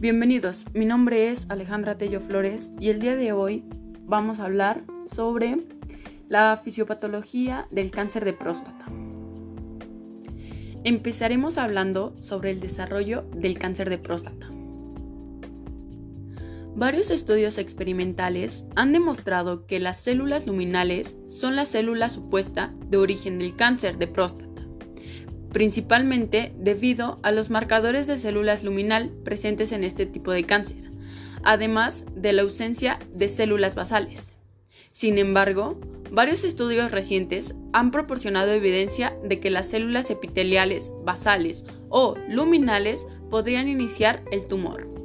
Bienvenidos, mi nombre es Alejandra Tello Flores y el día de hoy vamos a hablar sobre la fisiopatología del cáncer de próstata. Empezaremos hablando sobre el desarrollo del cáncer de próstata. Varios estudios experimentales han demostrado que las células luminales son la célula supuesta de origen del cáncer de próstata principalmente debido a los marcadores de células luminal presentes en este tipo de cáncer, además de la ausencia de células basales. Sin embargo, varios estudios recientes han proporcionado evidencia de que las células epiteliales basales o luminales podrían iniciar el tumor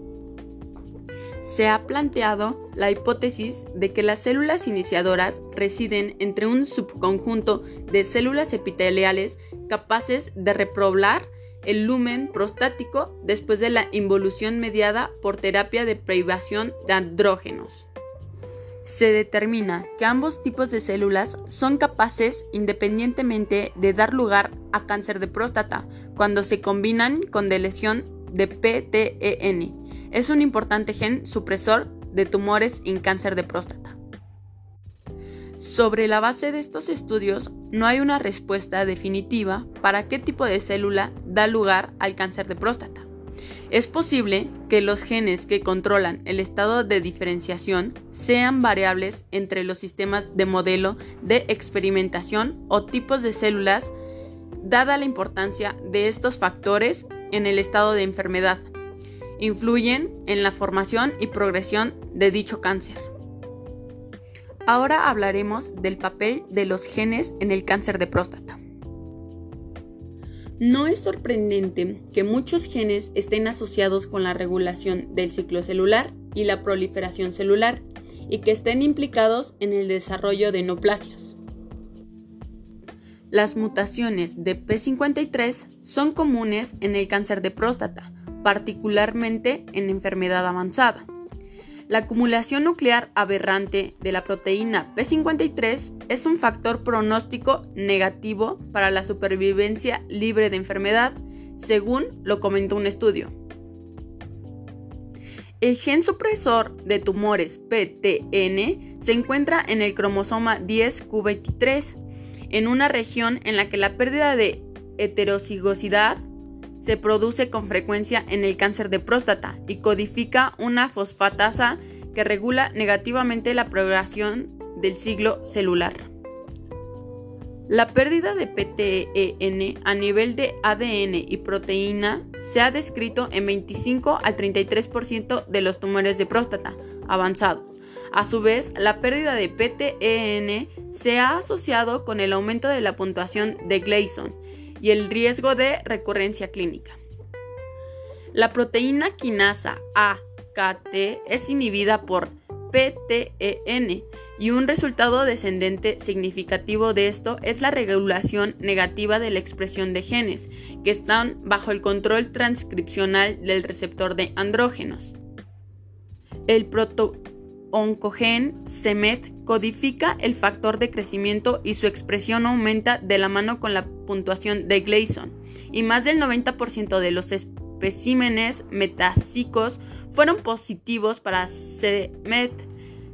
se ha planteado la hipótesis de que las células iniciadoras residen entre un subconjunto de células epiteliales capaces de reproblar el lumen prostático después de la involución mediada por terapia de privación de andrógenos. Se determina que ambos tipos de células son capaces independientemente de dar lugar a cáncer de próstata cuando se combinan con lesión de PTEN es un importante gen supresor de tumores en cáncer de próstata. Sobre la base de estos estudios, no hay una respuesta definitiva para qué tipo de célula da lugar al cáncer de próstata. Es posible que los genes que controlan el estado de diferenciación sean variables entre los sistemas de modelo de experimentación o tipos de células, dada la importancia de estos factores en el estado de enfermedad influyen en la formación y progresión de dicho cáncer. Ahora hablaremos del papel de los genes en el cáncer de próstata. No es sorprendente que muchos genes estén asociados con la regulación del ciclo celular y la proliferación celular y que estén implicados en el desarrollo de neoplasias. Las mutaciones de P53 son comunes en el cáncer de próstata, particularmente en enfermedad avanzada. La acumulación nuclear aberrante de la proteína P53 es un factor pronóstico negativo para la supervivencia libre de enfermedad, según lo comentó un estudio. El gen supresor de tumores PTN se encuentra en el cromosoma 10q23, en una región en la que la pérdida de heterocigosidad se produce con frecuencia en el cáncer de próstata y codifica una fosfatasa que regula negativamente la progresión del ciclo celular. La pérdida de PTEN a nivel de ADN y proteína se ha descrito en 25 al 33% de los tumores de próstata avanzados. A su vez, la pérdida de PTEN se ha asociado con el aumento de la puntuación de Gleason y el riesgo de recurrencia clínica. La proteína quinasa AKT es inhibida por PTEN y un resultado descendente significativo de esto es la regulación negativa de la expresión de genes que están bajo el control transcripcional del receptor de andrógenos. El proto-oncogen CEMET codifica el factor de crecimiento y su expresión aumenta de la mano con la puntuación de Gleason, y más del 90% de los especímenes metásicos fueron positivos para CEMET.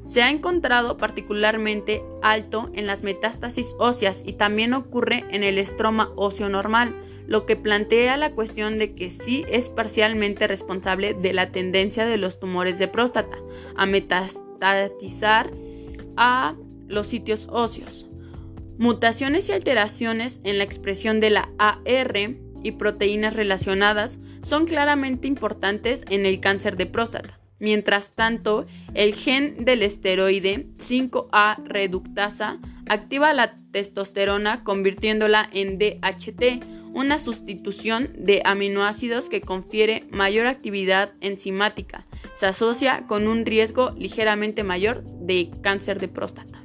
Se ha encontrado particularmente alto en las metástasis óseas y también ocurre en el estroma óseo normal, lo que plantea la cuestión de que sí es parcialmente responsable de la tendencia de los tumores de próstata a a los sitios óseos. Mutaciones y alteraciones en la expresión de la AR y proteínas relacionadas son claramente importantes en el cáncer de próstata. Mientras tanto, el gen del esteroide 5A reductasa activa la testosterona convirtiéndola en DHT, una sustitución de aminoácidos que confiere mayor actividad enzimática. Se asocia con un riesgo ligeramente mayor de cáncer de próstata.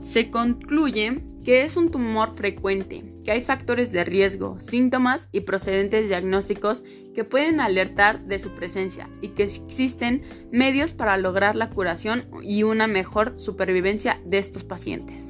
Se concluye que es un tumor frecuente, que hay factores de riesgo, síntomas y procedentes diagnósticos que pueden alertar de su presencia y que existen medios para lograr la curación y una mejor supervivencia de estos pacientes.